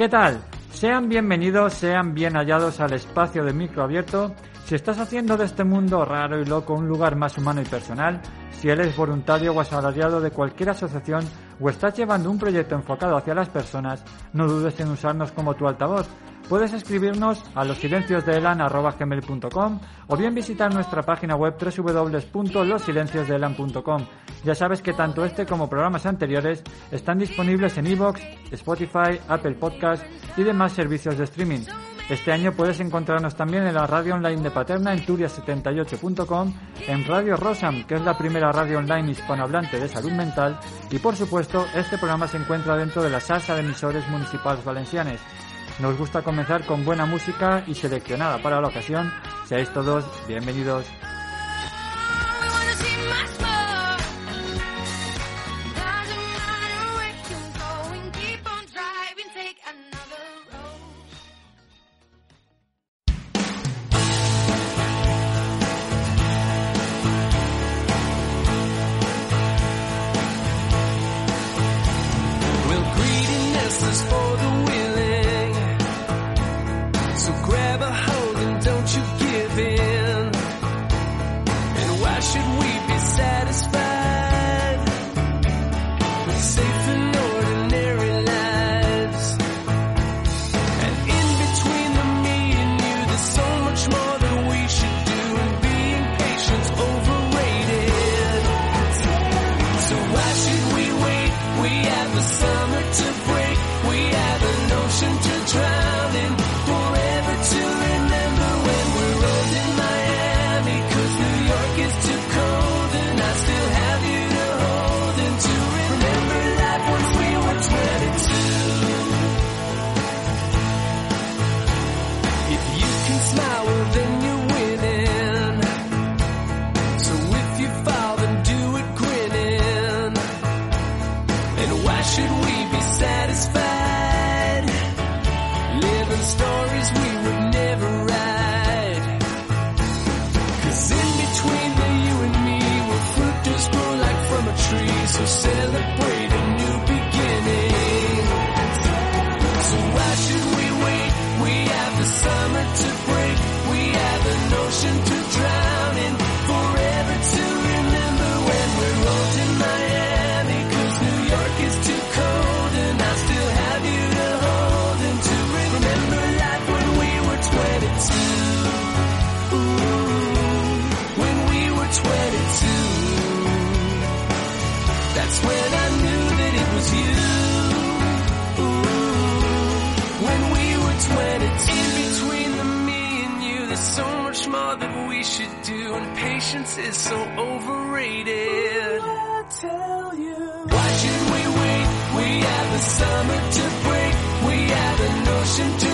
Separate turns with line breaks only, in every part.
¿Qué tal? Sean bienvenidos, sean bien hallados al espacio de micro abierto. Si estás haciendo de este mundo raro y loco un lugar más humano y personal, si eres voluntario o asalariado de cualquier asociación o estás llevando un proyecto enfocado hacia las personas, no dudes en usarnos como tu altavoz. Puedes escribirnos a losilenciosdeelan.com o bien visitar nuestra página web www.losilenciosdeelan.com. Ya sabes que tanto este como programas anteriores están disponibles en iVoox, Spotify, Apple Podcast y demás servicios de streaming. Este año puedes encontrarnos también en la radio online de Paterna en turia78.com, en Radio Rosam, que es la primera radio online hispanohablante de salud mental, y por supuesto, este programa se encuentra dentro de la salsa de emisores municipales valencianes. Nos gusta comenzar con buena música y seleccionada para la ocasión. Seáis todos bienvenidos. celebrate. patience is so overrated. I tell you. Why should we wait? We have the summer to break. We have an ocean to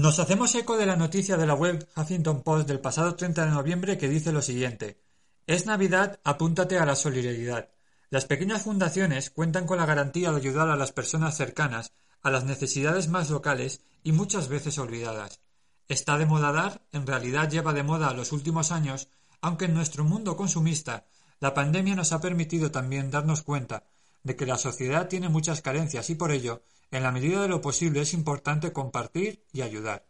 Nos hacemos eco de la noticia de la web Huffington Post del pasado 30 de noviembre que dice lo siguiente. Es Navidad, apúntate a la solidaridad. Las pequeñas fundaciones cuentan con la garantía de ayudar a las personas cercanas, a las necesidades más locales y muchas veces olvidadas. ¿Está de moda dar? En realidad lleva de moda a los últimos años, aunque en nuestro mundo consumista la pandemia nos ha permitido también darnos cuenta de que la sociedad tiene muchas carencias y por ello, en la medida de lo posible, es importante compartir y ayudar.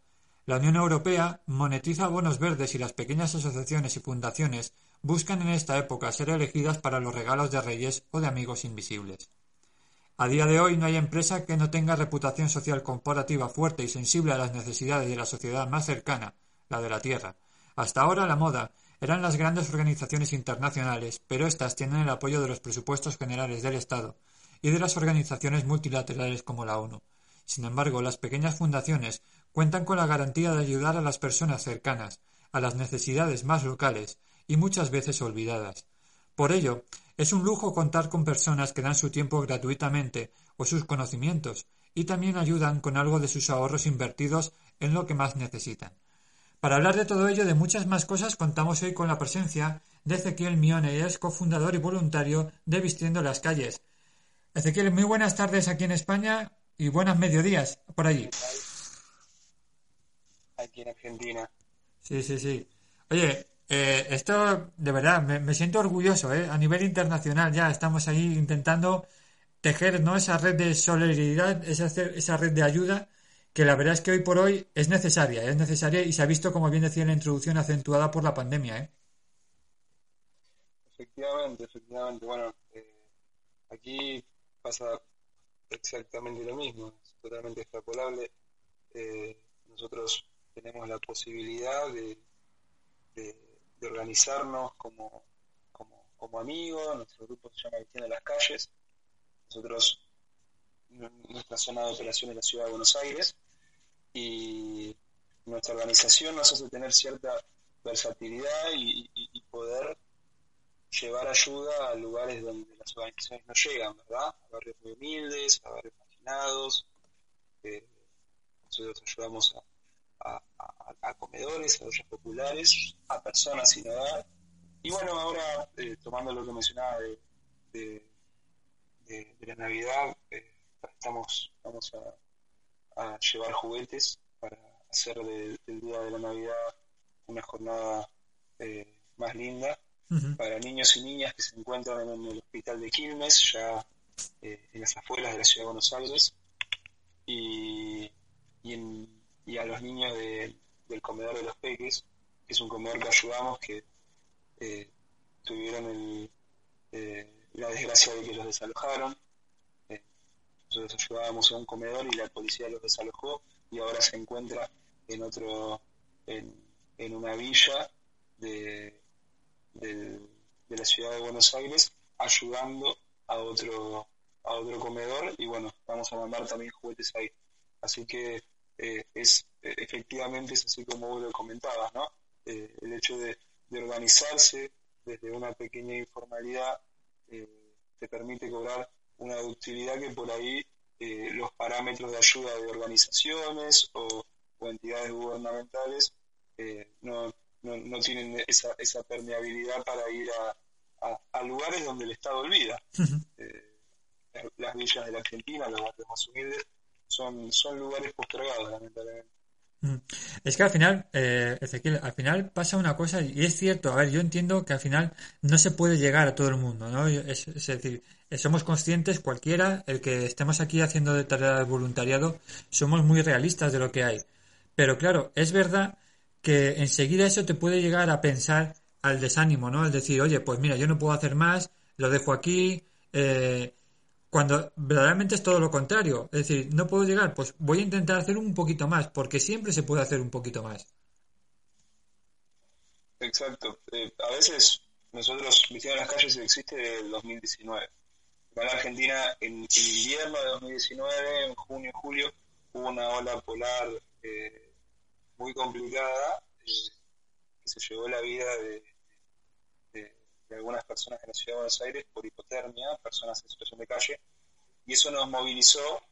La Unión Europea monetiza bonos verdes y las pequeñas asociaciones y fundaciones buscan en esta época ser elegidas para los regalos de reyes o de amigos invisibles. A día de hoy no hay empresa que no tenga reputación social corporativa fuerte y sensible a las necesidades de la sociedad más cercana, la de la Tierra. Hasta ahora la moda eran las grandes organizaciones internacionales, pero éstas tienen el apoyo de los presupuestos generales del Estado y de las organizaciones multilaterales como la ONU. Sin embargo, las pequeñas fundaciones cuentan con la garantía de ayudar a las personas cercanas, a las necesidades más locales y muchas veces olvidadas. Por ello, es un lujo contar con personas que dan su tiempo gratuitamente o sus conocimientos y también ayudan con algo de sus ahorros invertidos en lo que más necesitan. Para hablar de todo ello y de muchas más cosas contamos hoy con la presencia de Ezequiel Mione, es cofundador y voluntario de Vistiendo las Calles. Ezequiel, muy buenas tardes aquí en España y buenas mediodías por allí.
Aquí en Argentina.
Sí, sí, sí. Oye, eh, esto, de verdad, me, siento orgulloso, ¿eh? A nivel internacional ya estamos ahí intentando tejer, ¿no? Esa red de solidaridad, esa, esa red de ayuda, que la verdad es que hoy por hoy es necesaria, es necesaria y se ha visto, como bien decía en la introducción, acentuada por la pandemia, ¿eh?
Efectivamente, efectivamente. Bueno, eh, aquí pasa exactamente lo mismo, es totalmente extrapolable. Eh, nosotros tenemos la posibilidad de de organizarnos como, como, amigos, nuestro grupo se llama Vicente de las Calles, nosotros, nuestra zona de operación es la ciudad de Buenos Aires, y nuestra organización nos hace tener cierta versatilidad y, poder llevar ayuda a lugares donde las organizaciones no llegan, ¿verdad? A barrios muy humildes, a barrios marginados. Eh, nosotros ayudamos a, a, comedores, a ollas populares, a personas sin hogar. Y bueno, ahora, eh, tomando lo que mencionaba de, de, la Navidad, eh, estamos, vamos a, llevar juguetes para hacer del Día de la Navidad una jornada eh, más linda para niños y niñas que se encuentran en el hospital de Quilmes, ya en las afueras de la ciudad de Buenos Aires. Y, y en y a los niños del comedor de los peques, que es un comedor que ayudamos, que eh, tuvieron eh, la desgracia de que los desalojaron. Eh, nosotros ayudábamos a un comedor y la policía los desalojó y ahora se encuentra en otro, en, en una villa de, de, la ciudad de Buenos Aires ayudando a otro a otro comedor y bueno, vamos a mandar también juguetes ahí. Así que eh, es eh, efectivamente es así como vos lo comentabas, ¿no? Eh, el hecho de, organizarse desde una pequeña informalidad te permite cobrar una utilidad que por ahí los parámetros de ayuda de organizaciones o, entidades gubernamentales no, no, tienen esa, esa permeabilidad para ir a, lugares donde el Estado olvida. las villas de la Argentina, los barrios más humildes, son, son lugares postergados, lamentablemente. Mm.
Es que al final, eh, Ezequiel, al final pasa una cosa, y es cierto, a ver, yo entiendo que al final no se puede llegar a todo el mundo, ¿no? Es, decir, somos conscientes, cualquiera, el que estemos aquí haciendo de tarea de voluntariado, somos muy realistas de lo que hay. Pero claro, es verdad que enseguida eso te puede llegar a pensar al desánimo, ¿no? Al decir, oye, pues mira, yo no puedo hacer más, lo dejo aquí, eh, cuando verdaderamente es todo lo contrario. Es decir, no puedo llegar, pues voy a intentar hacer un poquito más, porque siempre se puede hacer un poquito más.
Exacto. Eh, a veces nosotros, Visión en las calles existe desde el 2019. En Argentina, en, invierno de 2019, en junio, julio, hubo una ola polar eh, muy complicada eh, que se llevó la vida de, de algunas personas en la ciudad de Buenos Aires por hipotermia, personas en situación de calle, y eso nos movilizó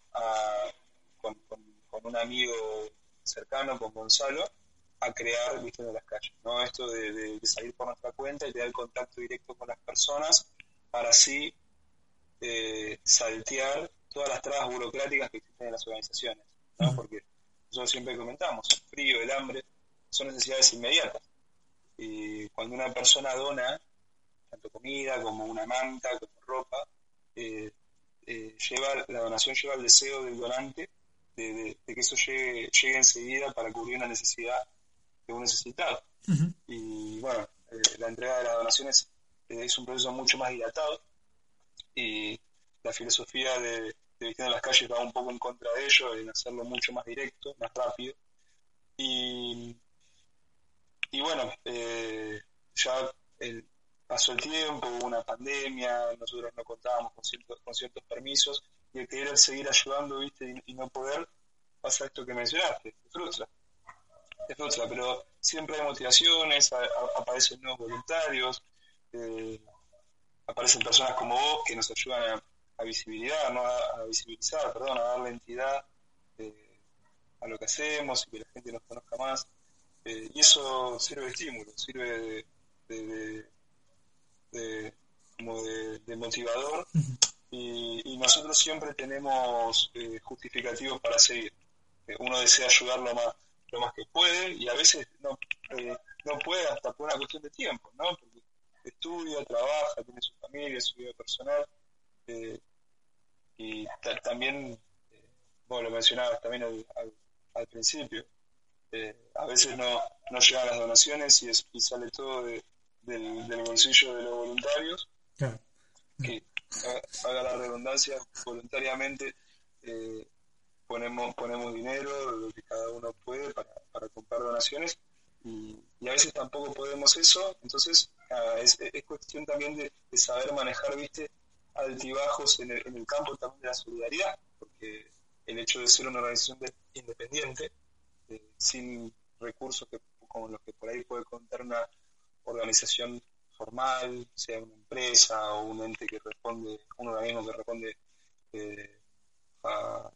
con, un amigo cercano, con Gonzalo, a crear Viste de las calles. ¿no? Esto de, salir por nuestra cuenta y tener contacto directo con las personas para así eh, saltear todas las trabas burocráticas que existen en las organizaciones. ¿no? Porque nosotros siempre comentamos, el frío, el hambre, son necesidades inmediatas. Y cuando una persona dona tanto comida como una manta, como ropa, eh, eh, lleva, la donación lleva el deseo del donante de, que eso llegue, llegue enseguida para cubrir una necesidad que vos necesitas. Y bueno, eh, la entrega de las donaciones es un proceso mucho más dilatado y la filosofía de, de en las calles va un poco en contra de ello, en hacerlo mucho más directo, más rápido. Y, y bueno, eh, ya pasó el tiempo, hubo una pandemia, nosotros no contábamos con ciertos, con ciertos permisos y el querer seguir ayudando, viste, y, no poder, pasa esto que mencionaste, te frustra, te frustra, pero siempre hay motivaciones, aparecen nuevos voluntarios, eh, aparecen personas como vos que nos ayudan a, visibilidad, ¿no? a, visibilizar, perdón, a darle entidad eh, a lo que hacemos y que la gente nos conozca más. Eh, y eso sirve de estímulo, sirve de, de, como de, motivador y, nosotros siempre tenemos eh, justificativos para seguir. Eh, uno desea ayudar lo más, lo más que puede y a veces no, eh, no puede hasta por una cuestión de tiempo, ¿no? Porque estudia, trabaja, tiene su familia, su vida personal y también, bueno, lo mencionabas también al, al, principio, a veces no, no llegan las donaciones y, es, y sale todo de, del, bolsillo de los voluntarios, que haga la redundancia, voluntariamente eh, ponemos, ponemos dinero, lo que cada uno puede para, para comprar donaciones, y, a veces tampoco podemos eso, entonces es, es, cuestión también de, saber manejar, viste, altibajos en el, en el campo también de la solidaridad, porque el hecho de ser una organización independiente, eh, sin recursos que, como los que por ahí puede contar una organización formal, sea una empresa o un ente que responde, un organismo que responde eh, a,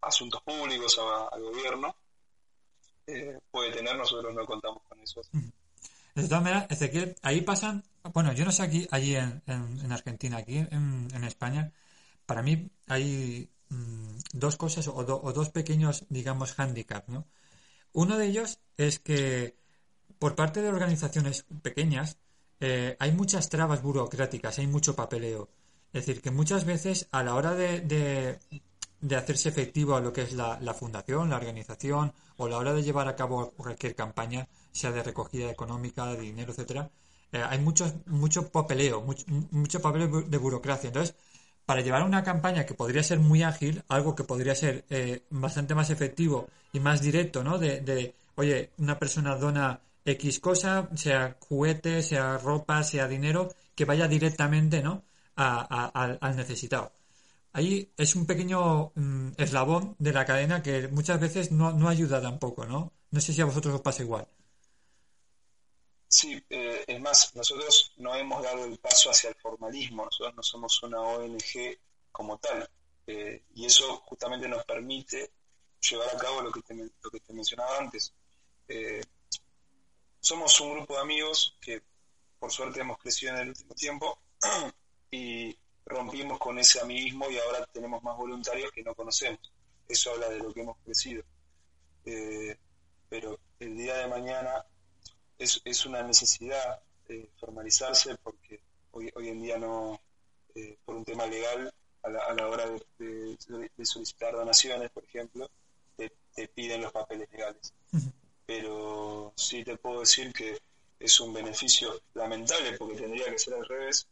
asuntos públicos, al gobierno, eh, puede tener, nosotros no contamos con eso.
De todas maneras, ahí pasan, bueno, yo no sé aquí, allí en, en, Argentina, aquí en, en, España, para mí hay mm, dos cosas o, o, dos pequeños, digamos, handicaps, ¿no? Uno de ellos es que por parte de organizaciones pequeñas eh, hay muchas trabas burocráticas, hay mucho papeleo. Es decir, que muchas veces a la hora de, de, hacerse efectivo a lo que es la, fundación, la organización, o a la hora de llevar a cabo cualquier campaña, sea de recogida económica, de dinero, etcétera, eh, hay mucho, mucho papeleo, mucho, mucho papeleo de burocracia. Entonces, para llevar una campaña que podría ser muy ágil, algo que podría ser eh, bastante más efectivo y más directo, ¿no? De, de, oye, una persona dona X cosa, sea juguete, sea ropa, sea dinero, que vaya directamente ¿no? al necesitado. Ahí es un pequeño mm, eslabón de la cadena que muchas veces no, no, ayuda tampoco, ¿no? No sé si a vosotros os pasa igual.
Sí, eh, es más, nosotros no hemos dado el paso hacia el formalismo, nosotros no somos una ONG como tal, eh, y eso justamente nos permite llevar a cabo lo que te, lo que te mencionaba antes. Eh, somos un grupo de amigos que por suerte hemos crecido en el último tiempo y rompimos con ese amiguismo y ahora tenemos más voluntarios que no conocemos. Eso habla de lo que hemos crecido. Eh, pero el día de mañana es, es una necesidad eh, formalizarse porque hoy, hoy en día no, eh, por un tema legal, a la, a la hora de, solicitar donaciones, por ejemplo, te, te piden los papeles legales pero sí te puedo decir que es un beneficio lamentable porque tendría que ser al revés,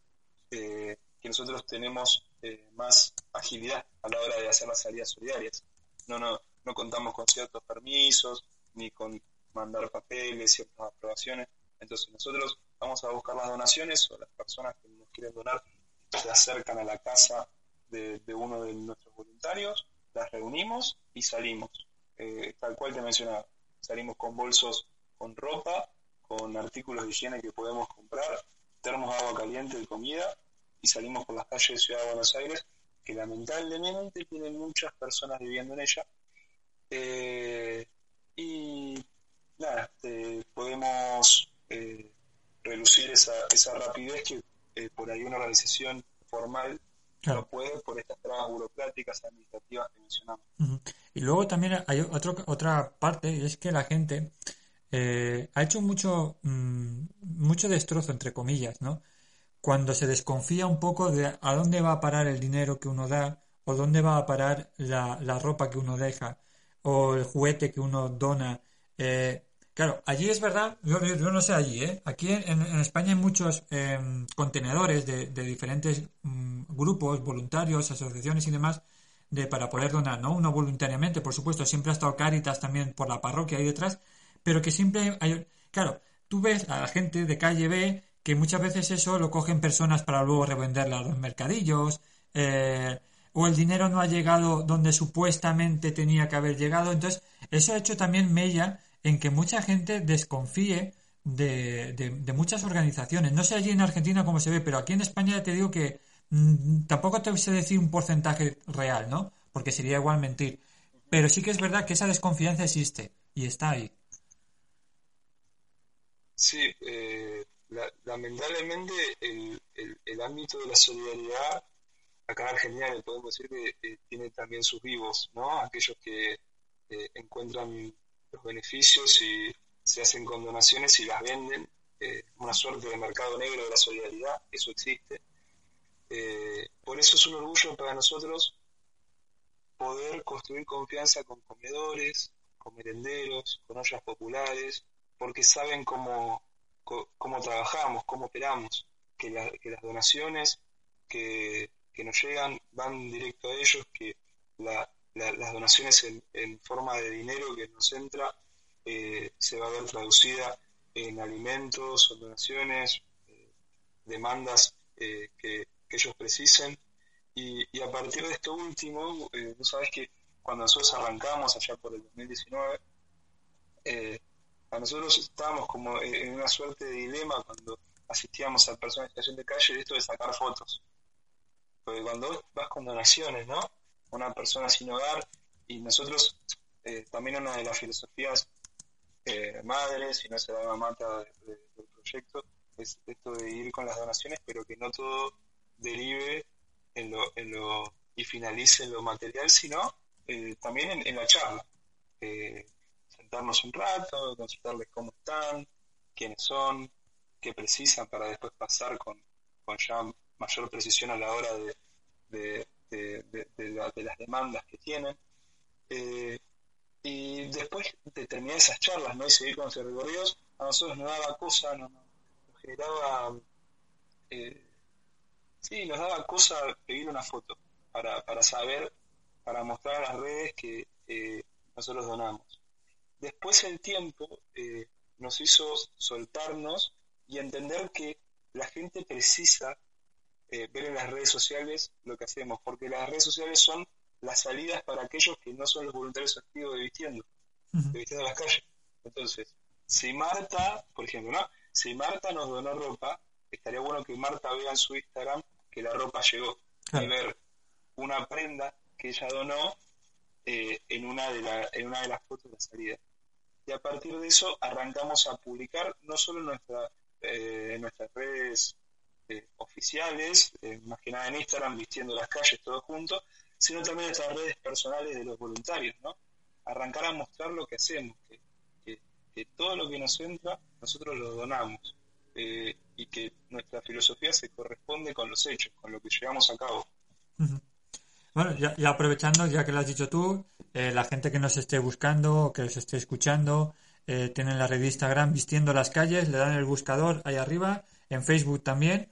eh, que nosotros tenemos eh, más agilidad a la hora de hacer las salidas solidarias. No, no, no contamos con ciertos permisos, ni con mandar papeles, ciertas aprobaciones. Entonces nosotros vamos a buscar las donaciones o las personas que nos quieren donar se acercan a la casa de, uno de nuestros voluntarios, las reunimos y salimos, eh, tal cual te mencionaba salimos con bolsos con ropa, con artículos de higiene que podemos comprar, termos agua caliente y comida, y salimos por las calles de Ciudad de Buenos Aires, que lamentablemente tienen muchas personas viviendo en ella. Eh, y nada, podemos eh, reducir esa, esa rapidez que eh, por ahí una organización formal no puede por estas trabas burocráticas administrativas que mencionamos.
Y luego también hay otro, otra parte, y es que la gente eh, ha hecho mucho, mm, mucho destrozo, entre comillas, ¿no? Cuando se desconfía un poco de a dónde va a parar el dinero que uno da o dónde va a parar la, la ropa que uno deja o el juguete que uno dona. Eh, claro, allí es verdad, yo, no sé allí, ¿eh? Aquí en, España hay muchos em, contenedores de, diferentes mm, grupos, voluntarios, asociaciones y demás de, para poder donar, ¿no? Uno voluntariamente, por supuesto, siempre ha estado Caritas también por la parroquia ahí detrás, pero que siempre hay... Claro, tú ves a la gente de calle B que muchas veces eso lo cogen personas para luego revenderlo a los mercadillos, eh, o el dinero no ha llegado donde supuestamente tenía que haber llegado. Entonces, eso ha hecho también mella en que mucha gente desconfíe de, de, muchas organizaciones. No sé allí en Argentina cómo se ve, pero aquí en España te digo que mm, tampoco te sé decir un porcentaje real, ¿no? Porque sería igual mentir. Pero sí que es verdad que esa desconfianza existe y está ahí.
Sí, eh, lamentablemente el, el, ámbito de la solidaridad acá en Argentina le podemos decir que tiene también sus vivos, ¿no? Aquellos que eh, encuentran los beneficios y se hacen con donaciones y las venden. Eh, una suerte de mercado negro de la solidaridad, eso existe. Eh, por eso es un orgullo para nosotros poder construir confianza con comedores, con merenderos, con ollas populares, porque saben cómo, cómo trabajamos, cómo operamos, que, que las donaciones que, que nos llegan van directo a ellos, que las donaciones en, forma de dinero que nos entra eh, se va a ver traducida en alimentos o donaciones, eh, demandas eh, que, ellos precisen. Y, a partir de esto último, tú sabes que cuando nosotros arrancamos allá por el 2019, a nosotros estábamos como en una suerte de dilema cuando asistíamos a personas en situación de calle de esto de sacar fotos. Porque cuando vas con donaciones, ¿no? Una persona sin hogar, y nosotros, eh, también una de las filosofías eh, madres, si no se la mata del proyecto, es esto de ir con las donaciones, pero que no todo derive en lo, en lo y finalice en lo material, sino eh, también en, la charla. sentarnos un rato, consultarles cómo están, quiénes son, qué precisan para después pasar con, con ya mayor precisión a la hora de, de, las demandas que tienen. Eh, y después de terminar esas charlas ¿no? y seguir con esos recorridos, a nosotros nos daba cosa, nos, generaba, eh, sí, nos daba cosa pedir una foto para, para saber, para mostrar a las redes que nosotros donamos. Después el tiempo eh, nos hizo soltarnos y entender que la gente precisa eh, ver en las redes sociales lo que hacemos, porque las redes sociales son las salidas para aquellos que no son los voluntarios activos de Vistiendo, de Vistiendo las calles. Entonces, si Marta, por ejemplo, ¿no? Si Marta nos donó ropa, estaría bueno que Marta vea en su Instagram que la ropa llegó y ver una prenda que ella donó eh, en, una de la, en una de las fotos de la salida. Y a partir de eso arrancamos a publicar no solo en, nuestra, eh, en nuestras redes eh, oficiales, eh, más que nada en Instagram, vistiendo las calles todos juntos, sino también estas redes personales de los voluntarios, ¿no? Arrancar a mostrar lo que hacemos, que, todo lo que nos entra, nosotros lo donamos, eh, y que nuestra filosofía se corresponde con los hechos, con lo que llevamos a cabo.
Bueno, ya, aprovechando, ya que lo has dicho tú, la gente que nos esté buscando, que nos esté escuchando, tienen la de Instagram Vistiendo las Calles, le dan el buscador ahí arriba, en Facebook también,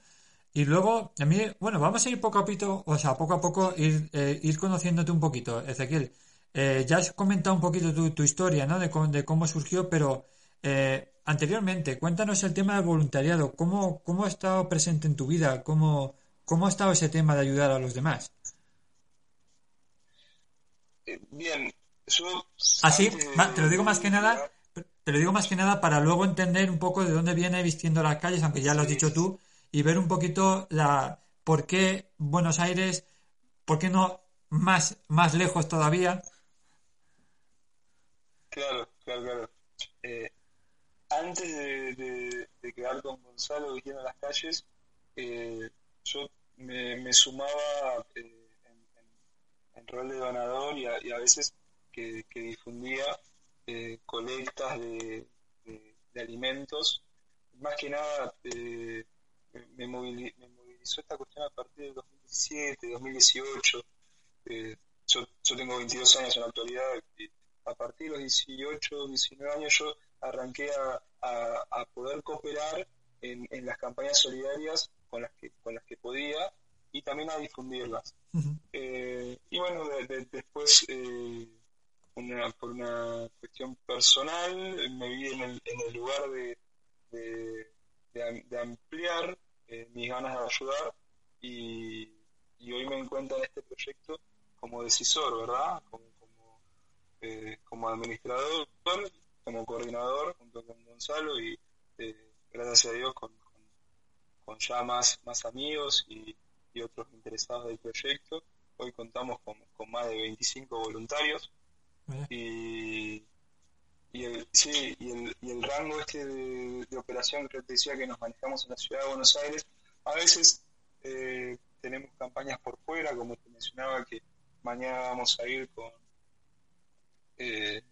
y luego, a mí, bueno, vamos a ir poco a poco, o sea, poco a poco ir, eh, ir conociéndote un poquito, Ezequiel. Eh, ya has comentado un poquito tu, tu historia, ¿no? De, de, cómo surgió, pero eh, anteriormente, cuéntanos el tema del voluntariado. ¿Cómo, ¿Cómo ha estado presente en tu vida? ¿Cómo, ¿Cómo ha estado ese tema de ayudar a los demás?
Bien, yo...
Así, te lo digo más que nada, te lo digo más que nada para luego entender un poco de dónde viene vistiendo las calles, aunque ya lo has dicho tú, y ver un poquito la por qué Buenos Aires, por qué no más, más lejos todavía.
Claro, claro, claro. Eh, antes de, quedar con Gonzalo viviendo las calles, eh, yo me, sumaba eh, en, rol de donador y a, veces que, difundía colectas de, de, alimentos, más que nada me, movilizó esta cuestión a partir del 2017, 2018, eh, yo, yo, tengo 22 años en la actualidad, y a partir de los 18, 19 años yo arranqué a, a, poder cooperar en, en, las campañas solidarias con las que, con las que podía y también a difundirlas. Eh, y bueno, después, eh, una, por una cuestión personal, me vi en el, en el lugar de, de, ampliar eh, mis ganas de ayudar y, y, hoy me encuentro en este proyecto como decisor, ¿verdad? Como, como, como administrador, como coordinador junto con Gonzalo y gracias a Dios con, con, ya más, más amigos y, y otros interesados del proyecto. Hoy contamos con, más de 25 voluntarios y, y, el, sí, y, el, y el rango este de, operación que te decía que nos manejamos en la ciudad de Buenos Aires, a veces eh, tenemos campañas por fuera, como te mencionaba que mañana vamos a ir con, eh,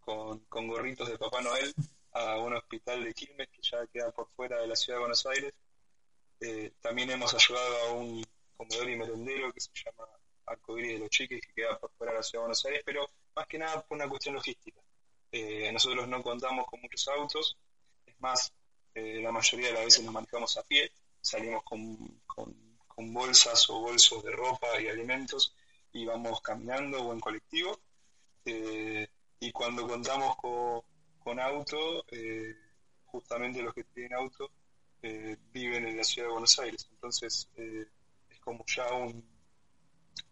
con, con gorritos de Papá Noel a un hospital de Quilmes que ya queda por fuera de la ciudad de Buenos Aires eh, también hemos ayudado a un comedor y merendero que se llama Arcoíris de los Chiques, que queda por fuera de la ciudad de Buenos Aires, pero más que nada por una cuestión logística. Eh, nosotros no contamos con muchos autos, es más, eh, la mayoría de las veces nos manejamos a pie, salimos con, con, bolsas o bolsos de ropa y alimentos y vamos caminando o en colectivo. y cuando contamos con, auto, justamente los que tienen auto, eh, viven en la ciudad de Buenos Aires. Entonces eh, es como ya un,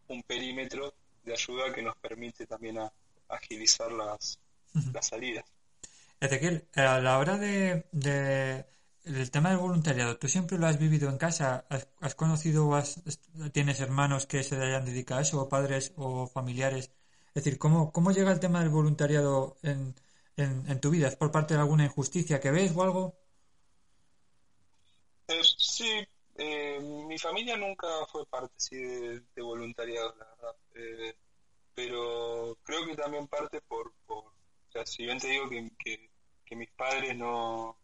un perímetro de ayuda que nos permite también agilizar las, las salidas.
Ezequiel, a la hora de, de, del tema del voluntariado, ¿tú siempre lo has vivido en casa? ¿Has, conocido o tienes hermanos que se hayan dedicado a eso, o padres o familiares? Es decir, ¿cómo, cómo llega el tema del voluntariado en, en, en tu vida? ¿Es por parte de alguna injusticia que ves o algo?
Eh, sí, eh, mi familia nunca fue parte sí, de, voluntariado, la verdad. Eh, pero creo que también parte por, por, sea, si bien te digo que, que, mis padres no,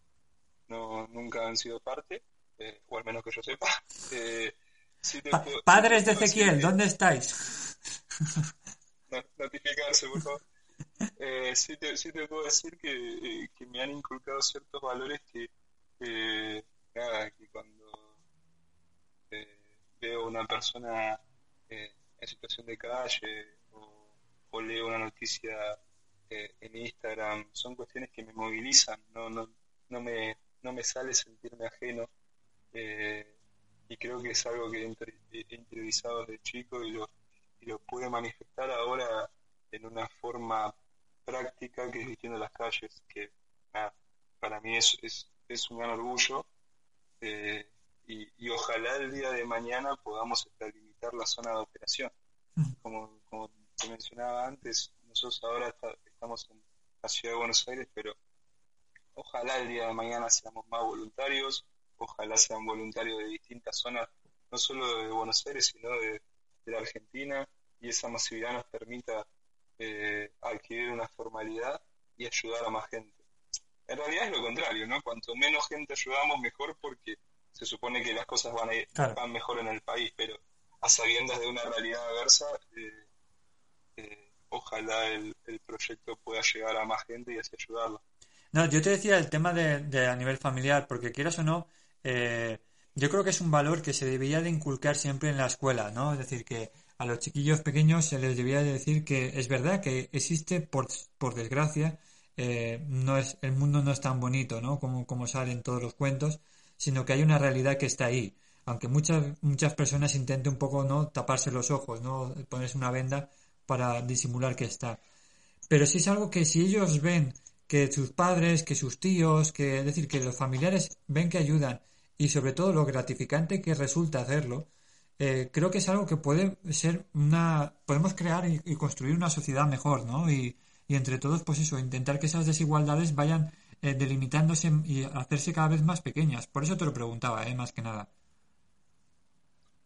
no, nunca han sido parte, o al menos que yo sepa.
padres de Ezequiel, ¿dónde estáis?
notificarse, por favor. sí, te, sí te puedo decir que, que me han inculcado ciertos valores que que cuando eh, veo una persona eh, en situación de calle o, leo una noticia eh, en Instagram, son cuestiones que me movilizan, no, no, no, me, no me sale sentirme ajeno y creo que es algo que he interiorizado desde chico y lo, y lo pude manifestar ahora en una forma práctica que es vistiendo las calles, que para mí es, es, es un gran orgullo eh, y, ojalá el día de mañana podamos limitar la zona de operación. Como, como te mencionaba antes, nosotros ahora estamos en la ciudad de Buenos Aires, pero ojalá el día de mañana seamos más voluntarios, ojalá sean voluntarios de distintas zonas, no solo de Buenos Aires, sino de, la Argentina, y esa masividad nos permita eh, adquirir una formalidad y ayudar a más gente. En realidad es lo contrario, ¿no? Cuanto menos gente ayudamos, mejor porque se supone que las cosas van, a ir, van mejor en el país, pero a sabiendas de una realidad adversa, eh, eh, ojalá el, proyecto pueda llegar a más gente y así ayudarlo.
No, yo te decía el tema de, a nivel familiar, porque quieras o no, eh, yo creo que es un valor que se debería de inculcar siempre en la escuela, ¿no? Es decir, que a los chiquillos pequeños se les debería de decir que es verdad que existe, por, por desgracia, eh, no es, el mundo no es tan bonito, ¿no? Como, como salen todos los cuentos, sino que hay una realidad que está ahí. Aunque muchas, muchas personas intenten un poco, ¿no? Taparse los ojos, ¿no? Ponerse una venda para disimular que está. Pero sí es algo que si ellos ven que sus padres, que sus tíos, que, es decir, que los familiares ven que ayudan y sobre todo lo gratificante que resulta hacerlo, eh, creo que es algo que puede ser una, podemos crear y, y construir una sociedad mejor, ¿no? Y, y entre todos, pues eso, intentar que esas desigualdades vayan eh, delimitándose y hacerse cada vez más pequeñas. Por eso te lo preguntaba, ¿eh? más que nada.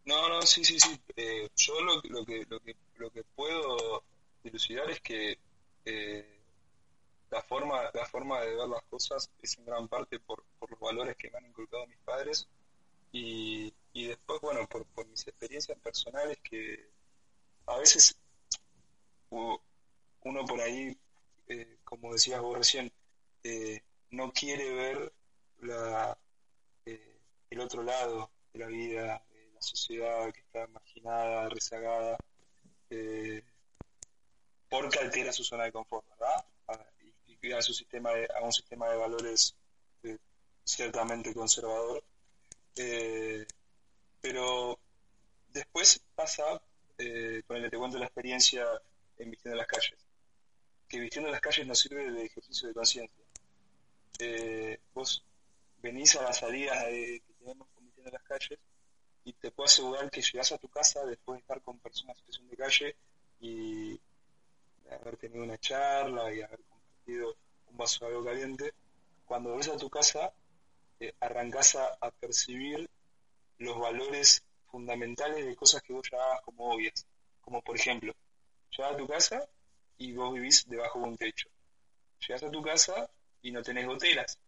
No, no, sí, sí, sí. Eh, yo lo, lo, que, lo, que, lo que puedo dilucidar es que eh, la, forma, la forma de ver las cosas es en gran parte por, por los valores que me han inculcado mis padres y, y después, bueno, por, por mis experiencias personales que, a veces uno por ahí, eh, como decías vos recién, eh, no quiere ver la, el otro lado de la vida, sociedad que está marginada, rezagada, porque altera su zona de confort, ¿verdad? Ah, y, a, su sistema a un sistema de valores ciertamente conservador. pero después pasa, eh, el te cuento la experiencia en Vistiendo las Calles, que Vistiendo las Calles nos sirve de ejercicio de conciencia. Eh, vos venís a las salidas que tenemos con Vistiendo las Calles y te puedo asegurar que llegás a tu casa después de estar con personas en situación de calle y haber tenido una charla y haber compartido un vaso de algo caliente, cuando volvés a tu casa eh, arrancás a, percibir los valores fundamentales de cosas que vos ya como obvias. Como por ejemplo, llegas a tu casa y vos vivís debajo de un techo. Llegas a tu casa y no tenés goteras.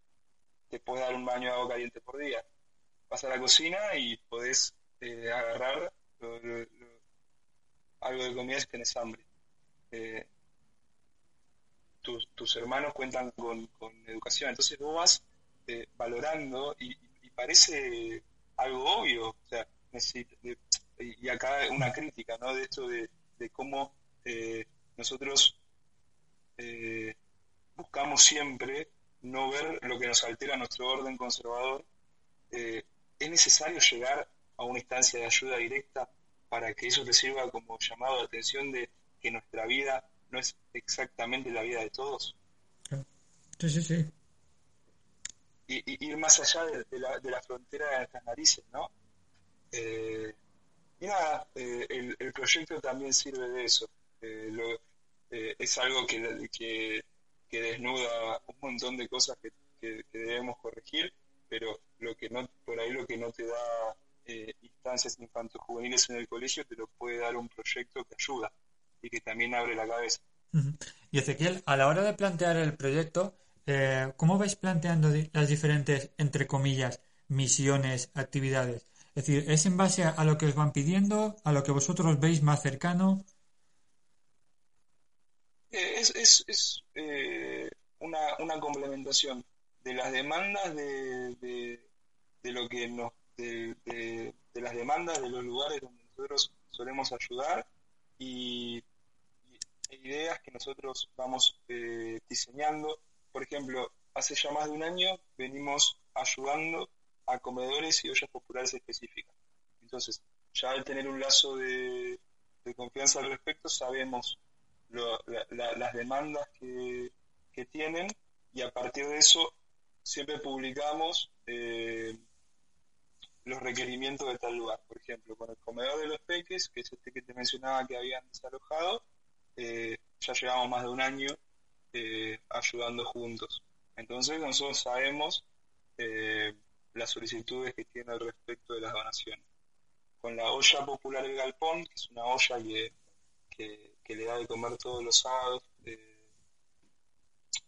Te puedes dar un baño de agua caliente por día. Vas a la cocina y podés eh, agarrar algo de comida si tenés hambre. Eh, tus, hermanos cuentan con, educación. Entonces vos vas eh, valorando y, parece algo obvio. O sea, y acá una crítica, ¿no? De esto de, cómo eh, nosotros buscamos siempre no ver lo que nos altera nuestro orden conservador. Es necesario llegar a una instancia de ayuda directa para que eso te sirva como llamado de atención de que nuestra vida no es exactamente la vida de todos.
Sí, sí, sí.
Y, ir más allá de, la, de la frontera de nuestras narices, ¿no? Eh, y nada, eh, el, proyecto también sirve de eso. Eh, es algo que, que, desnuda un montón de cosas que, debemos corregir, pero lo que no por ahí lo que no te da instancias infanto-juveniles en el colegio te lo puede dar un proyecto que ayuda y que también abre la cabeza.
Y Ezequiel, a la hora de plantear el proyecto, ¿cómo vais planteando las diferentes, entre comillas, misiones, actividades? Es decir, ¿es en base a, lo que os van pidiendo, a lo que vosotros veis más cercano?
Eh, es, eh, una, complementación de las demandas de, lo que nos de, las demandas de los lugares donde nosotros solemos ayudar y, ideas que nosotros vamos eh, diseñando. Por ejemplo, hace ya más de un año venimos ayudando a comedores y ollas populares específicas. Entonces, ya al tener un lazo de, confianza al respecto, sabemos las demandas que, tienen y a partir de eso siempre publicamos eh, los requerimientos de tal lugar. Por ejemplo, con el comedor de los peques, que es este que te mencionaba que habían desalojado, eh, ya llevamos más de un año eh, ayudando juntos. Entonces nosotros sabemos las solicitudes que tiene al respecto de las donaciones. Con la olla popular El Galpón, que es una olla que, le da de comer todos los sábados, eh,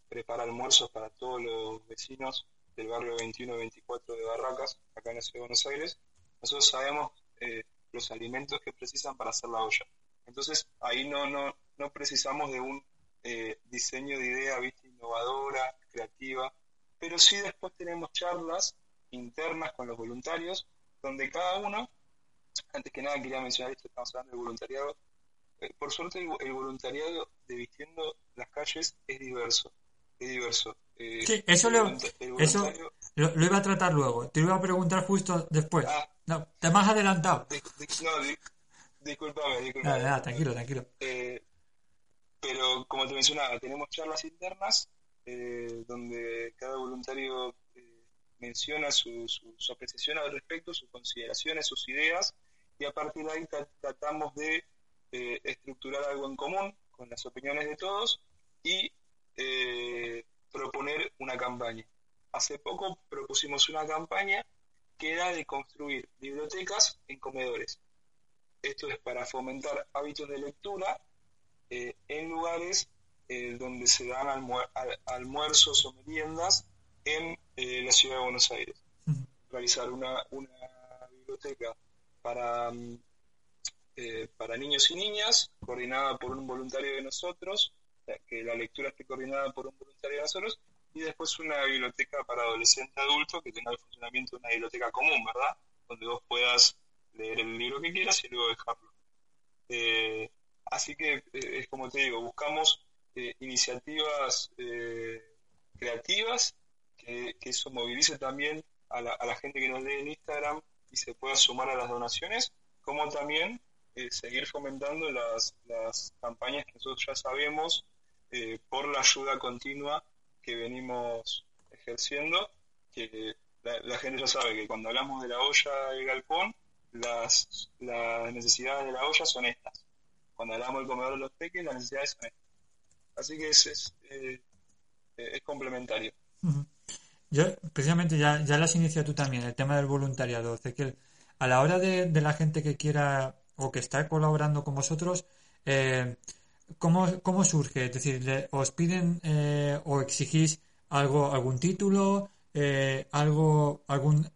prepara almuerzos para todos los vecinos del barrio 21 y 24 de Barracas, acá en la ciudad de Buenos Aires, nosotros sabemos eh, los alimentos que precisan para hacer la olla. Entonces ahí no, no, no precisamos de un eh, diseño de idea ¿viste? innovadora, creativa, pero sí después tenemos charlas internas con los voluntarios, donde cada uno, antes que nada quería mencionar esto, estamos hablando del voluntariado, eh, por suerte el, voluntariado de Vistiendo las Calles es diverso, es diverso.
Eh, sí, eso, lo, eso lo, iba a tratar luego, te iba a preguntar justo después. Ah. no, te más adelantado.
no, disculpame, disculpame.
tranquilo, tranquilo.
Eh, pero como te mencionaba, tenemos charlas internas donde cada voluntario menciona su, su, apreciación al respecto, sus consideraciones, sus ideas, y a partir de ahí tratamos de eh, estructurar algo en común con las opiniones de todos y eh, proponer una campaña. Hace poco propusimos una campaña que era de construir bibliotecas en comedores. Esto es para fomentar hábitos de lectura eh, en lugares donde se dan almuerzos o meriendas en eh, la ciudad de Buenos Aires. Realizar una, una biblioteca para mm, eh, para niños y niñas, coordinada por un voluntario de nosotros, que la lectura esté coordinada por un voluntario de nosotros, y después una biblioteca para adolescentes adultos que tenga el funcionamiento de una biblioteca común, ¿verdad? Donde vos puedas leer el libro que quieras y luego dejarlo. Eh, así que eh, es como te digo, buscamos iniciativas creativas que, eso movilice también a la, a la gente que nos lee en Instagram y se pueda sumar a las donaciones, como también eh, seguir fomentando las, las, campañas que nosotros ya sabemos eh, por la ayuda continua que venimos ejerciendo, que la, gente ya sabe que cuando hablamos de la olla del galpón, las, las necesidades de la olla son estas. Cuando hablamos del comedor de los peques, las necesidades son estas. Así que es, es, eh, es complementario.
Yo, precisamente, ya, ya lo has iniciado tú también, el tema del voluntariado. que a la hora de, de, la gente que quiera o que está colaborando con vosotros, eh, ¿cómo, ¿cómo, surge? Es decir, ¿os piden eh, o exigís algo, algún título, eh, algo, algún,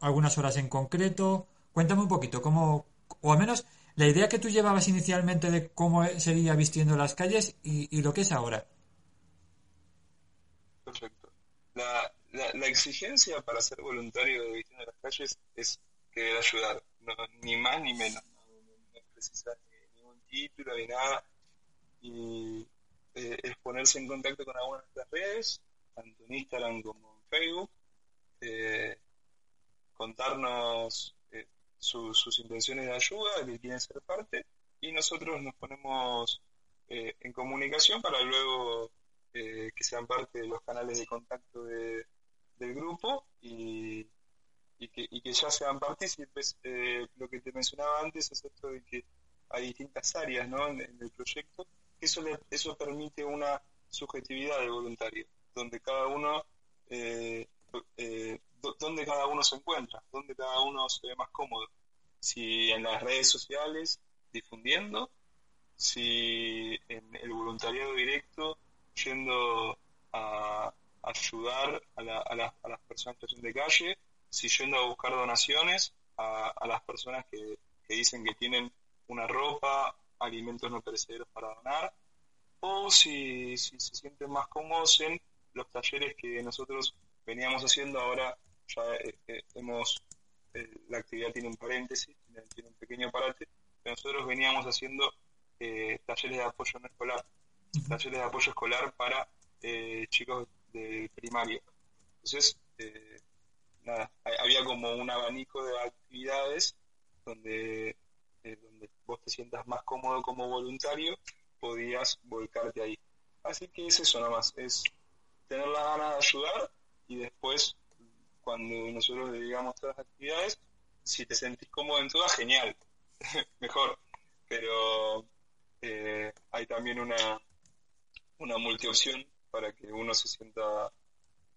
algunas horas en concreto? Cuéntame un poquito, cómo, o al menos la idea que tú llevabas inicialmente de cómo sería vistiendo las calles y, lo que es ahora.
Perfecto. La, la, exigencia para ser voluntario de Vistiendo las Calles es querer ayudar, ni más ni menos. No, necesitas ningún título ni nada. Y eh, es ponerse en contacto con algunas de las redes, tanto en Instagram como en Facebook, eh, contarnos eh, sus intenciones de ayuda, que quieren ser parte, y nosotros nos ponemos en comunicación para luego que sean parte de los canales de contacto de, del grupo y, y, que, y que ya sean partícipes. Eh, lo que te mencionaba antes es esto de que hay distintas áreas ¿no? en, el proyecto, que eso, eso permite una subjetividad del voluntario, donde cada uno eh, eh, donde cada uno se encuentra, donde cada uno se ve más cómodo. Si en las redes sociales difundiendo, si en el voluntariado directo yendo a, ayudar a, las personas que son de calle, si yendo a buscar donaciones a, las personas que, dicen que tienen una ropa, alimentos no perecederos para donar, o si, se sienten más cómodos en los talleres que nosotros veníamos haciendo, ahora ya eh, eh, hemos, eh, la actividad tiene un paréntesis, tiene, un pequeño parate, pero nosotros veníamos haciendo talleres de apoyo no escolar, talleres de apoyo escolar para chicos de primaria. Entonces, eh, nada, había como un abanico de actividades donde, eh, vos te sientas más cómodo como voluntario, podías volcarte ahí. Así que es eso nomás, es tener la ganas de ayudar y después, cuando nosotros le digamos todas las actividades, si te sentís cómodo en todas, genial, mejor. Pero eh, hay también una, una multiopción para que uno se sienta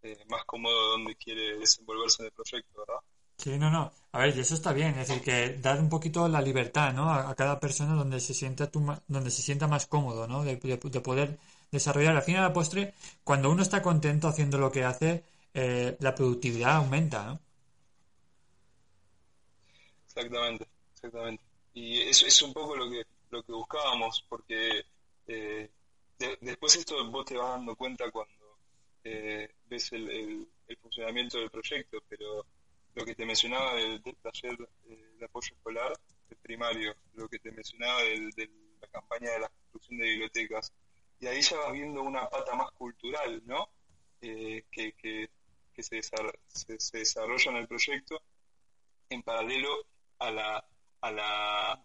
eh, más cómodo donde quiere desenvolverse en el proyecto, ¿verdad?
Sí, no, no. A ver, y eso está bien, es decir, que dar un poquito la libertad, ¿no? A, cada persona donde se sienta donde se sienta más cómodo, ¿no? De, poder desarrollar. Al final, a la postre, cuando uno está contento haciendo lo que hace, eh, la productividad aumenta, ¿no?
Exactamente, exactamente. Y eso es un poco lo que lo que buscábamos, porque eh, después esto vos te vas dando cuenta cuando eh, ves el, funcionamiento del proyecto, pero lo que te mencionaba del, taller eh, de apoyo escolar, el primario, lo que te mencionaba de la campaña de la construcción de bibliotecas, y ahí ya vas viendo una pata más cultural, ¿no? Eh, que, que, se, se, desarrolla en el proyecto en paralelo a la, a la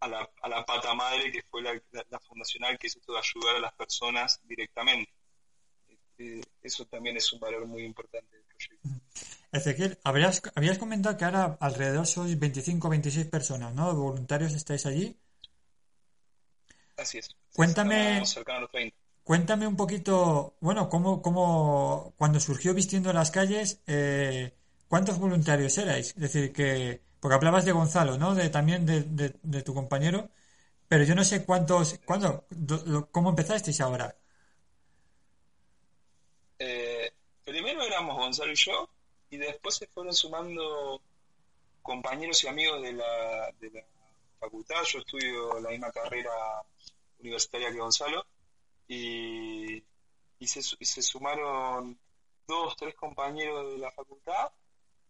a la, a la pata madre que fue la, fundacional, que es esto de ayudar a las personas directamente. Este, eso también es un valor muy importante del proyecto.
Ezequiel, habrías, habías comentado que ahora alrededor sois 25 o 26 personas, ¿no? ¿Voluntarios estáis allí?
Así es.
Cuéntame, cuéntame un poquito, bueno, cómo, cómo cuando surgió Vistiendo las Calles, eh, ¿cuántos voluntarios erais? Es decir, que porque hablabas de Gonzalo, ¿no? De, también de, tu compañero. Pero yo no sé cuántos... ¿Cuándo? ¿Cómo empezasteis ahora?
Eh, primero éramos Gonzalo y yo, y después se fueron sumando compañeros y amigos de la, de la facultad. Yo estudio la misma carrera universitaria que Gonzalo y, se sumaron dos, tres compañeros de la facultad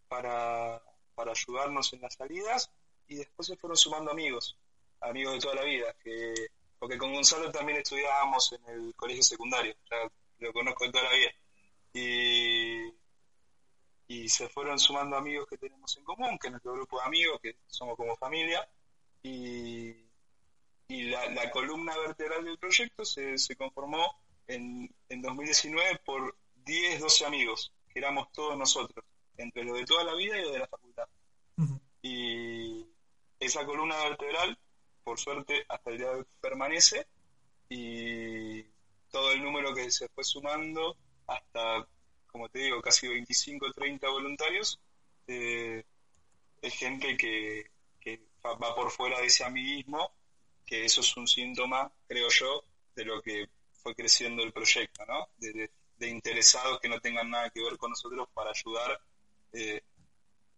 para, para ayudarnos en las salidas y después se fueron sumando amigos, amigos de toda la vida, que porque con Gonzalo también estudiábamos en el colegio secundario, lo conozco de toda la vida. Y, y se fueron sumando amigos que tenemos en común, que es nuestro grupo de amigos, que somos como familia, y, y la, columna vertebral del proyecto se, se conformó en, en 2019 por 10, 12 amigos, que éramos todos nosotros, entre los de toda la vida y los de la facultad. Y esa columna vertebral, por suerte, hasta el día de hoy permanece y todo el número que se fue sumando hasta, como te digo, casi 25 30 voluntarios, eh, es gente que, va por fuera de ese amiguismo, que eso es un síntoma, creo yo, de lo que fue creciendo el proyecto, ¿no? De, interesados que no tengan nada que ver con nosotros para ayudar eh,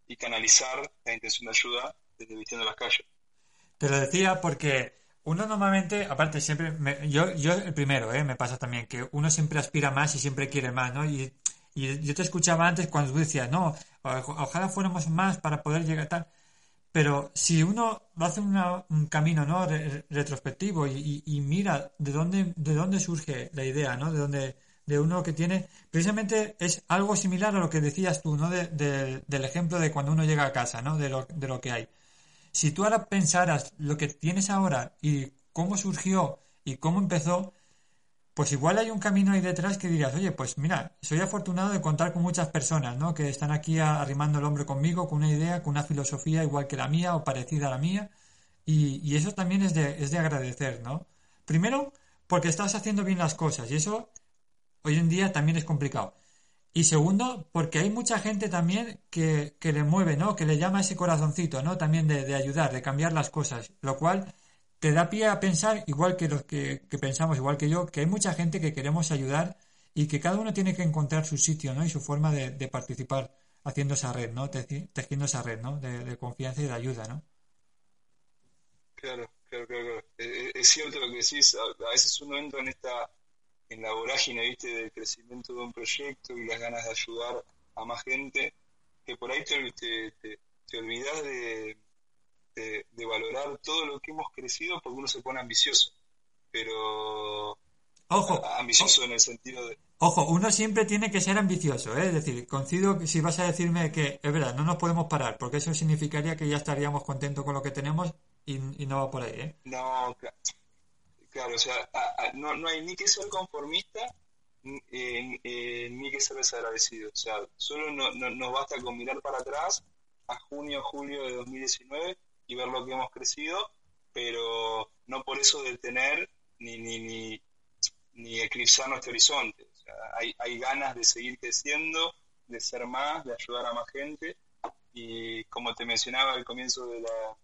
y canalizar la intención de ayuda desde Vistiendo las Calles.
Te lo decía porque uno normalmente, aparte siempre, yo, yo el primero, ¿eh? me pasa también, que uno siempre aspira más y siempre quiere más, ¿no? Y, y yo te escuchaba antes cuando tú decías, no, ojalá fuéramos más para poder llegar a tal. Pero si uno hace un camino ¿no? retrospectivo y, y, mira de dónde, de dónde surge la idea, ¿no? De dónde, de uno que tiene, precisamente es algo similar a lo que decías tú, ¿no? De, del ejemplo de cuando uno llega a casa, ¿no? De lo, de lo que hay. Si tú ahora pensaras lo que tienes ahora y cómo surgió y cómo empezó, pues igual hay un camino ahí detrás que dirías, oye, pues mira, soy afortunado de contar con muchas personas, ¿no? Que están aquí arrimando el hombro conmigo, con una idea, con una filosofía igual que la mía o parecida a la mía. Y, eso también es de, es de agradecer, ¿no? Primero, porque estás haciendo bien las cosas y eso hoy en día también es complicado. Y segundo, porque hay mucha gente también que, que le mueve, ¿no? Que le llama ese corazoncito, ¿no? También de, ayudar, de cambiar las cosas. Lo cual te da pie a pensar, igual que los que, pensamos, igual que yo, que hay mucha gente que queremos ayudar y que cada uno tiene que encontrar su sitio, ¿no? Y su forma de, de participar haciendo esa red, ¿no? Tejiendo esa red, ¿no? De, confianza y de ayuda, ¿no?
Claro, claro, claro. Es, cierto lo que decís. A, a veces uno entra en esta en la vorágine, viste, del crecimiento de un proyecto y las ganas de ayudar a más gente, que por ahí te, te, te, olvidas de, de, valorar todo lo que hemos crecido porque uno se pone ambicioso. Pero.
Ojo.
ambicioso en el sentido de.
Ojo, uno siempre tiene que ser ambicioso, ¿eh? es decir, coincido que si vas a decirme que es verdad, no nos podemos parar, porque eso significaría que ya estaríamos contentos con lo que tenemos y, y no va por ahí, ¿eh?
No, claro Claro, o sea, no, no hay ni que ser conformista eh, eh, ni que ser desagradecido. O sea, solo no, nos basta con mirar para atrás a junio, julio de 2019 y ver lo que hemos crecido, pero no por eso detener ni, ni, ni, ni eclipsar nuestro horizonte. O sea, hay, ganas de seguir creciendo, de ser más, de ayudar a más gente. Y como te mencionaba al comienzo de la,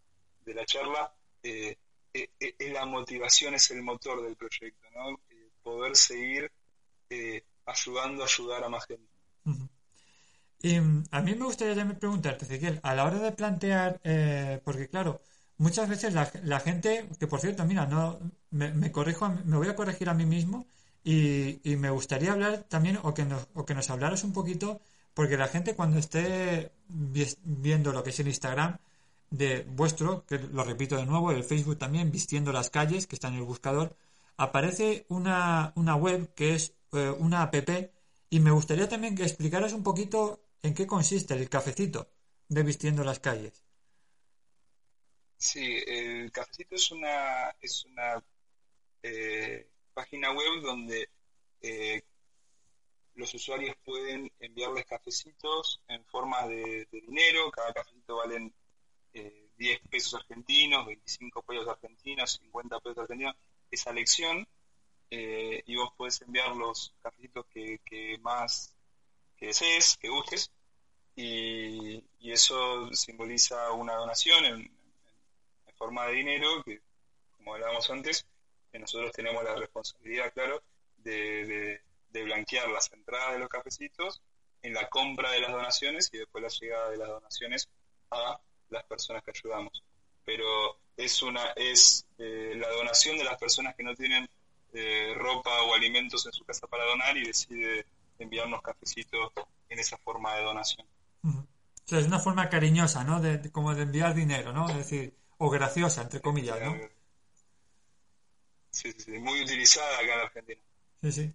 de la charla, eh, eh, eh, la motivación, es el motor del proyecto, ¿no? Eh, poder seguir ayudando a ayudar a más gente.
Y mm, a mí me gustaría también preguntarte, Ezequiel, a la hora de plantear, porque claro, muchas veces la, gente, que por cierto, mira, no me, corrijo, me voy a corregir a mí mismo y, y, me gustaría hablar también o que, nos, o que nos hablaras un poquito, porque la gente cuando esté viendo lo que es el Instagram, de vuestro, que lo repito de nuevo, el Facebook también, Vistiendo las calles, que está en el buscador, aparece una, una web que es eh, una app y me gustaría también que explicaras un poquito en qué consiste el cafecito de Vistiendo las calles.
Sí, el cafecito es una, es una eh, página web donde eh, los usuarios pueden enviarles cafecitos en forma de, dinero, cada cafecito vale 10 pesos argentinos, 25 pesos argentinos, 50 pesos argentinos, esa lección, eh, y vos podés enviar los cafecitos que, más que desees, que gustes, y, eso simboliza una donación en, forma de dinero, que como hablábamos antes, que nosotros tenemos la responsabilidad, claro, de, de blanquear las entradas de los cafecitos en la compra de las donaciones y después la llegada de las donaciones a las personas que ayudamos. pero es una es eh, la donación de las personas que no tienen eh, ropa o alimentos en su casa para donar y decide enviarnos cafecitos en esa forma de donación.
O sea, es una forma cariñosa, ¿no? De, como de enviar dinero, ¿no? Es decir, o graciosa, entre comillas, ¿no?
Sí, sí, muy utilizada acá en Argentina.
Sí, sí.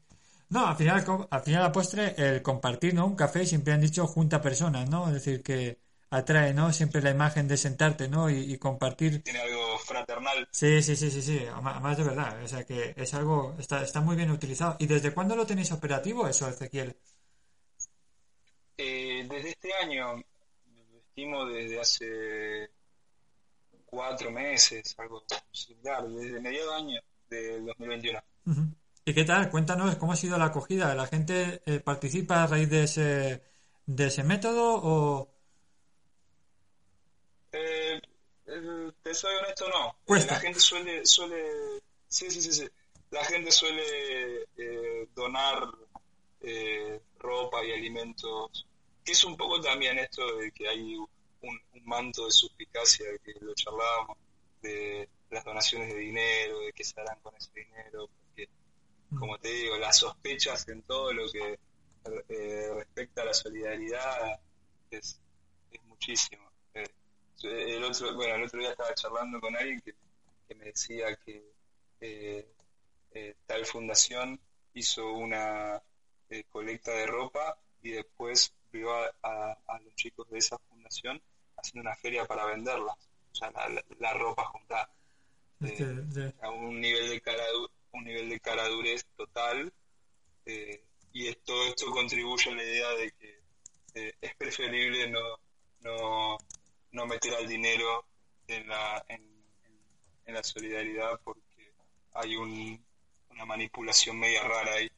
No, al final, al final la postre, el compartir, ¿no? Un café siempre han dicho junta personas, ¿no? Es decir, que atrae, ¿no? Siempre la imagen de sentarte, ¿no? Y, compartir.
Tiene algo fraternal.
Sí, sí, sí, sí, sí, además de verdad. O sea que es algo, está, está muy bien utilizado. ¿Y desde cuándo lo tenéis operativo eso, Ezequiel?
Eh, desde este año, estimo desde hace cuatro meses, algo similar, desde medio año del 2021.
¿Y qué tal? Cuéntanos cómo ha sido la acogida. ¿La gente eh, participa a raíz de ese, de ese método o...?
Eh, te soy honesto, no. La gente suele, suele... Sí, sí, sí, sí. La gente suele eh, donar ropa y alimentos, que es un poco también esto de que hay un, un manto de suspicacia, que lo charlábamos, de las donaciones de dinero, de qué se harán con ese dinero, como te digo, las sospechas en todo lo que eh, respecta a la solidaridad es, es muchísimo. Eh, el otro, bueno, el otro día estaba charlando con alguien que, me decía que eh, tal fundación hizo una colecta de ropa y después vio a, los chicos de esa fundación haciendo una feria para venderla, o sea, la, ropa juntada. A un nivel de cara un nivel de caradurez total eh, y todo esto contribuye a la idea de que eh, es preferible no, no, no, meter al dinero en la, en, la solidaridad porque hay un, una manipulación media rara ahí.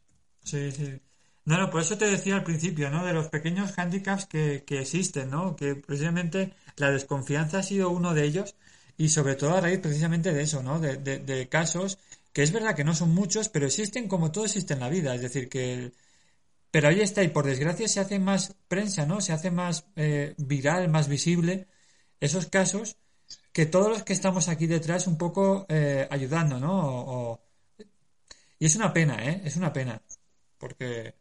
Sí, sí. No, no, por eso te decía al principio, ¿no? De los pequeños handicaps que, que existen, ¿no? Que precisamente la desconfianza ha sido uno de ellos y sobre todo a raíz precisamente de eso, ¿no? De, de, de casos que es verdad que no son muchos, pero existen como todo existe en la vida, es decir, que... Pero ahí está, y por desgracia se hace más prensa, ¿no? Se hace más eh, viral, más visible esos casos que todos los que estamos aquí detrás un poco eh, ayudando, ¿no? Y es una pena, ¿eh? Es una pena. Porque,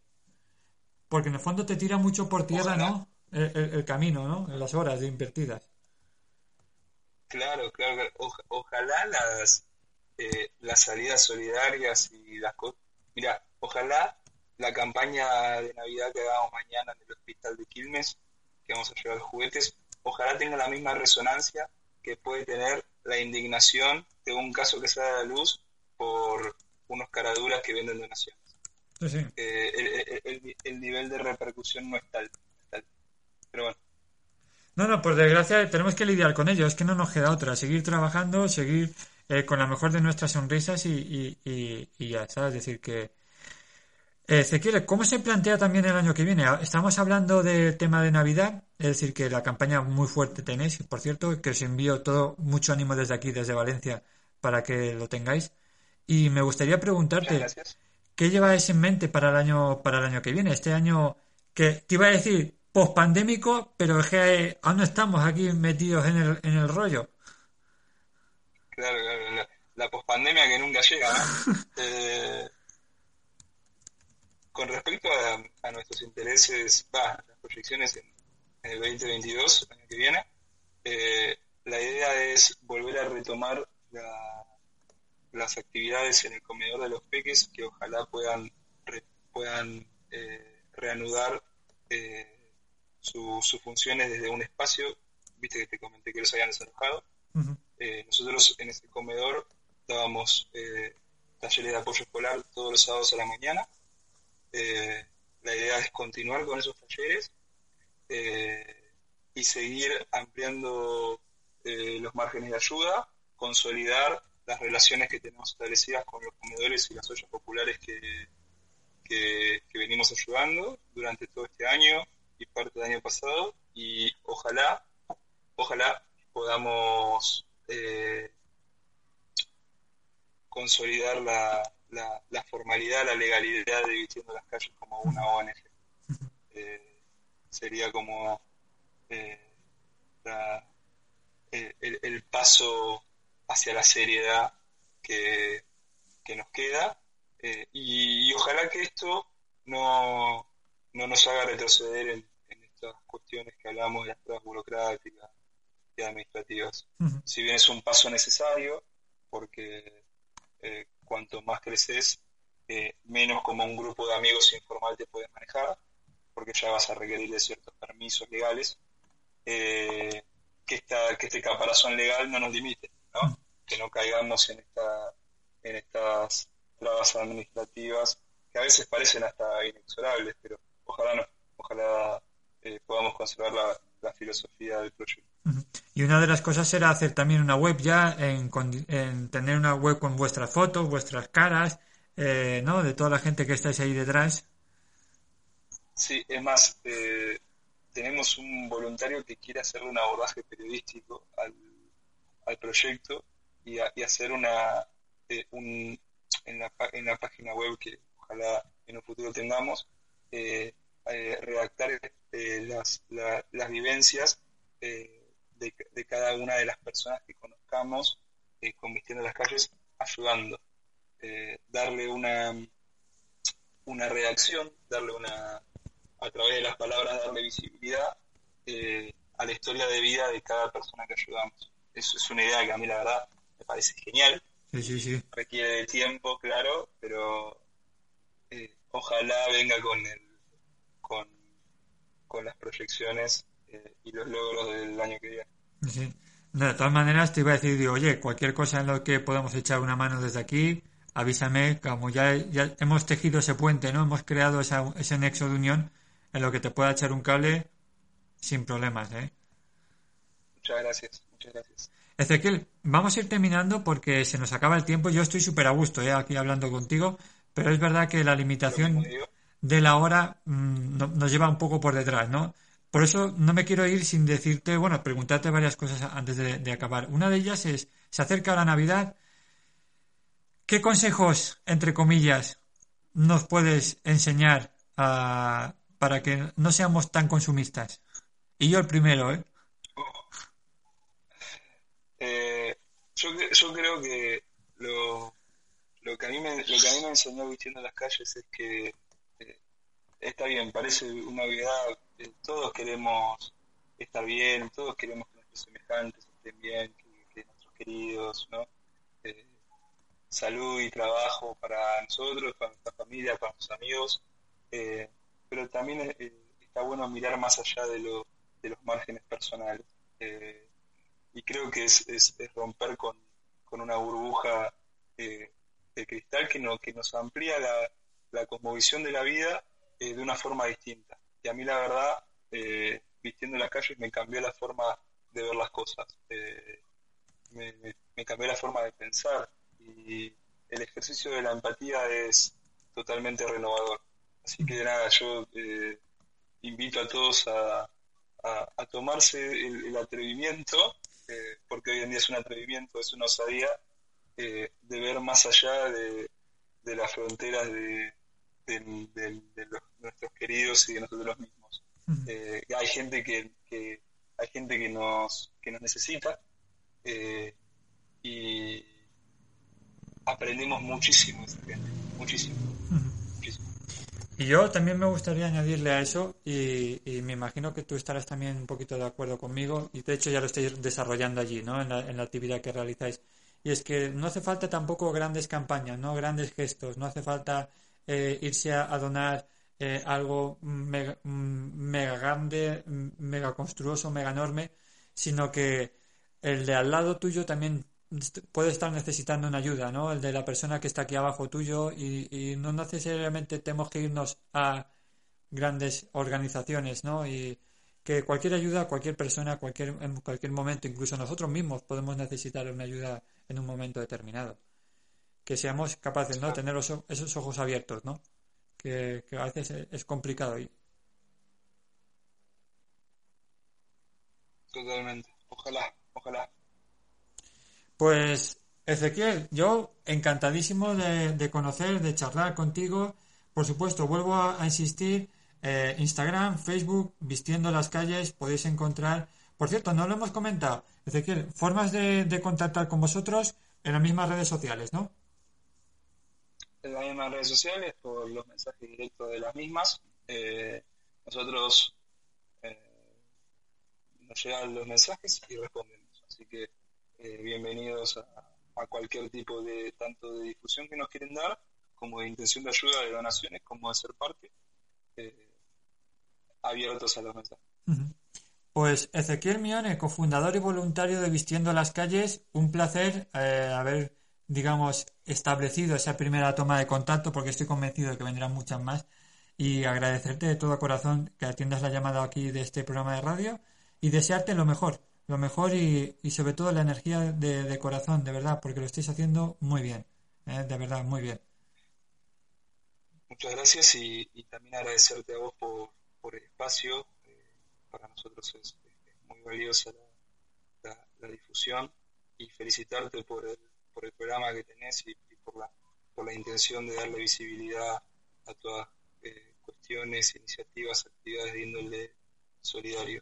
porque en el fondo te tira mucho por tierra, ¿no? El, camino, ¿no? Las horas de invertidas.
Claro, claro. ojalá las, eh, las salidas solidarias y las cosas. Mira, ojalá la campaña de Navidad que hagamos mañana en el hospital de Quilmes, que vamos a llevar juguetes, ojalá tenga la misma resonancia que puede tener la indignación de un caso que se da a la luz por unos caraduras que venden donaciones. Eh, el, nivel de repercusión no es tal, Pero bueno.
No, no, por desgracia tenemos que lidiar con ello. Es que no nos queda otra. Seguir trabajando, seguir eh, con la mejor de nuestras sonrisas y, ya está. Es decir, que. Eh, Ezequiel, ¿cómo se plantea también el año que viene? Ah, estamos hablando del tema de Navidad, es decir, que la campaña muy fuerte tenéis, por cierto, que os envío todo, mucho ánimo desde aquí, desde Valencia, para que lo tengáis. Y me gustaría preguntarte, ¿qué lleváis en mente para el año, para el año que viene? Este año que te iba a decir pospandémico, pero es que aún no estamos aquí metidos en el, en el rollo.
Claro, claro, la, pospandemia que nunca llega. Eh, con respecto a, nuestros intereses, va, las proyecciones en, el 2022, el año que viene, eh, la idea es volver a retomar las actividades en el comedor de los peques que ojalá puedan, puedan eh, reanudar sus funciones desde un espacio, viste que te comenté que los habían desalojado, eh, nosotros en este comedor dábamos eh, talleres de apoyo escolar todos los sábados a la mañana. Eh, la idea es continuar con esos talleres y seguir ampliando los márgenes de ayuda, consolidar las relaciones que tenemos establecidas con los comedores y las ollas populares que, que, que venimos ayudando durante todo este año y parte del año pasado y ojalá, ojalá podamos eh, consolidar la, la, formalidad, la legalidad de Vistiendo las Calles como una ONG. Eh, sería como eh, eh, el, paso hacia la seriedad que, nos queda eh, y, ojalá que esto no, no nos haga retroceder en, estas cuestiones que hablamos de las pruebas burocráticas y administrativas. Si bien es un paso necesario, porque eh, cuanto más creces, menos como un grupo de amigos informal te puedes manejar, porque ya vas a requerir de ciertos permisos legales, eh, que, este caparazón legal no nos limite, que no caigamos en, esta, en estas trabas administrativas que a veces parecen hasta inexorables, pero ojalá ojalá eh, podamos conservar la, filosofía del proyecto.
Y una de las cosas será hacer también una web ya, en, en tener una web con vuestras fotos, vuestras caras, eh, ¿no? De toda la gente que estáis ahí detrás.
Sí, es más, eh, tenemos un voluntario que quiere hacer un abordaje periodístico al, proyecto y, hacer una eh, un, en, la, en la página web que ojalá en un futuro tengamos, eh, redactar las, las vivencias de, de, cada una de las personas que conozcamos convirtiendo las calles, ayudando, darle una, una redacción, darle una a través de las palabras darle visibilidad eh, a la historia de vida de cada persona que ayudamos. Eso es una idea que a mí la verdad me parece genial.
Sí, sí, sí.
Requiere de tiempo, claro, pero eh, ojalá venga con, el, con, con las proyecciones eh, y los logros del año que viene.
Sí. de todas maneras, te iba a decir, digo, oye, cualquier cosa en lo que podamos echar una mano desde aquí, avísame, como ya, ya hemos tejido ese puente, ¿no? Hemos creado ese nexo de unión, en lo que te pueda echar un cable sin problemas, ¿eh?
Muchas gracias, muchas gracias.
Ezequiel, vamos a ir terminando porque se nos acaba el tiempo. Yo estoy súper a gusto ¿eh? aquí hablando contigo, pero es verdad que la limitación de la hora mm, nos lleva un poco por detrás, ¿no? Por eso no me quiero ir sin decirte, bueno, preguntarte varias cosas antes de acabar. Una de ellas es, se acerca la Navidad. ¿Qué consejos, entre comillas, nos puedes enseñar a, para que no seamos tan consumistas. Y yo el primero, ¿eh?
eh yo, creo que lo, lo, que a mí me, lo que a me enseñó vistiendo las calles es que eh, está bien, parece una obviedad, todos queremos estar bien, todos queremos que nuestros semejantes estén bien, que, nuestros queridos, ¿no? salud y trabajo para nosotros, para nuestra familia, para nuestros amigos. Eh, pero también eh, está bueno mirar más allá de, lo, de los márgenes personales. Eh, y creo que es, es, romper con, con, una burbuja eh, de cristal que, no, que nos amplía la, la cosmovisión de la vida de una forma distinta. Y a mí la verdad, vistiendo las calles me cambió la forma de ver las cosas, me, me cambió la forma de pensar y el ejercicio de la empatía es totalmente renovador. Así que nada, yo eh, invito a todos a, a, tomarse el, atrevimiento, eh, porque hoy en día es un atrevimiento, es una osadía, eh, de ver más allá de, las fronteras de, nuestros queridos y de nosotros mismos. hay gente que, hay gente que nos que nos necesita y aprendemos muchísimo de esa gente, muchísimo.
Y yo también me gustaría añadirle a eso, y, me imagino que tú estarás también un poquito de acuerdo conmigo, y de hecho ya lo estáis desarrollando allí, ¿no? En la, actividad que realizáis. Y es que no hace falta tampoco grandes campañas, ¿no? Grandes gestos, no hace falta eh, irse a, donar eh, algo mega, mega, grande, mega construoso, mega enorme, sino que el de al lado tuyo también puede estar necesitando una ayuda, ¿no? El de la persona que está aquí abajo tuyo y, no necesariamente tenemos que irnos a grandes organizaciones, ¿no? Y que cualquier ayuda, cualquier persona, cualquier, en cualquier momento, incluso nosotros mismos podemos necesitar una ayuda en un momento determinado. Que seamos capaces, ¿no? Tener esos ojos abiertos, ¿no? Que, que a veces es complicado. Y...
Totalmente. Ojalá, ojalá.
Pues, Ezequiel, yo encantadísimo de, conocer, de charlar contigo. Por supuesto, vuelvo a, insistir, eh, Instagram, Facebook, Vistiendo las Calles, podéis encontrar Por cierto, no lo hemos comentado. Ezequiel, formas de, de contactar con vosotros en las mismas redes sociales, ¿no?
En las mismas redes sociales, por los mensajes directos de las mismas. Eh, nosotros eh, nos llegan los mensajes y respondemos. Así que eh, bienvenidos a, cualquier tipo de, tanto de difusión que nos quieren dar, como de intención de ayuda, de donaciones, como de ser parte, abiertos a los mensajes.
Pues Ezequiel Mione, cofundador y voluntario de Vistiendo las Calles, un placer haber digamos, establecido esa primera toma de contacto, porque estoy convencido de que vendrán muchas más, y agradecerte de todo corazón que atiendas la llamada aquí de este programa de radio y desearte lo mejor, lo mejor y, y sobre todo la energía de, corazón, de verdad, porque lo estáis haciendo muy bien, ¿eh? de verdad, muy bien.
Muchas gracias y, también agradecerte a vos por, el espacio. Eh, para nosotros es, muy valiosa la difusión y felicitarte por el, por el programa que tenés y, por, la, por la intención de darle visibilidad a todas eh, cuestiones, iniciativas, actividades de índole solidario.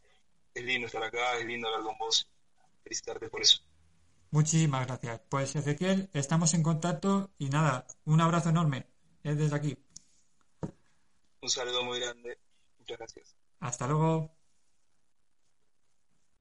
Es lindo estar acá, es lindo hablar con vos. Felicitarte por eso.
Muchísimas gracias. Pues Ezequiel, estamos en contacto y nada, un abrazo enorme desde aquí.
Un saludo muy grande. Muchas gracias.
Hasta luego.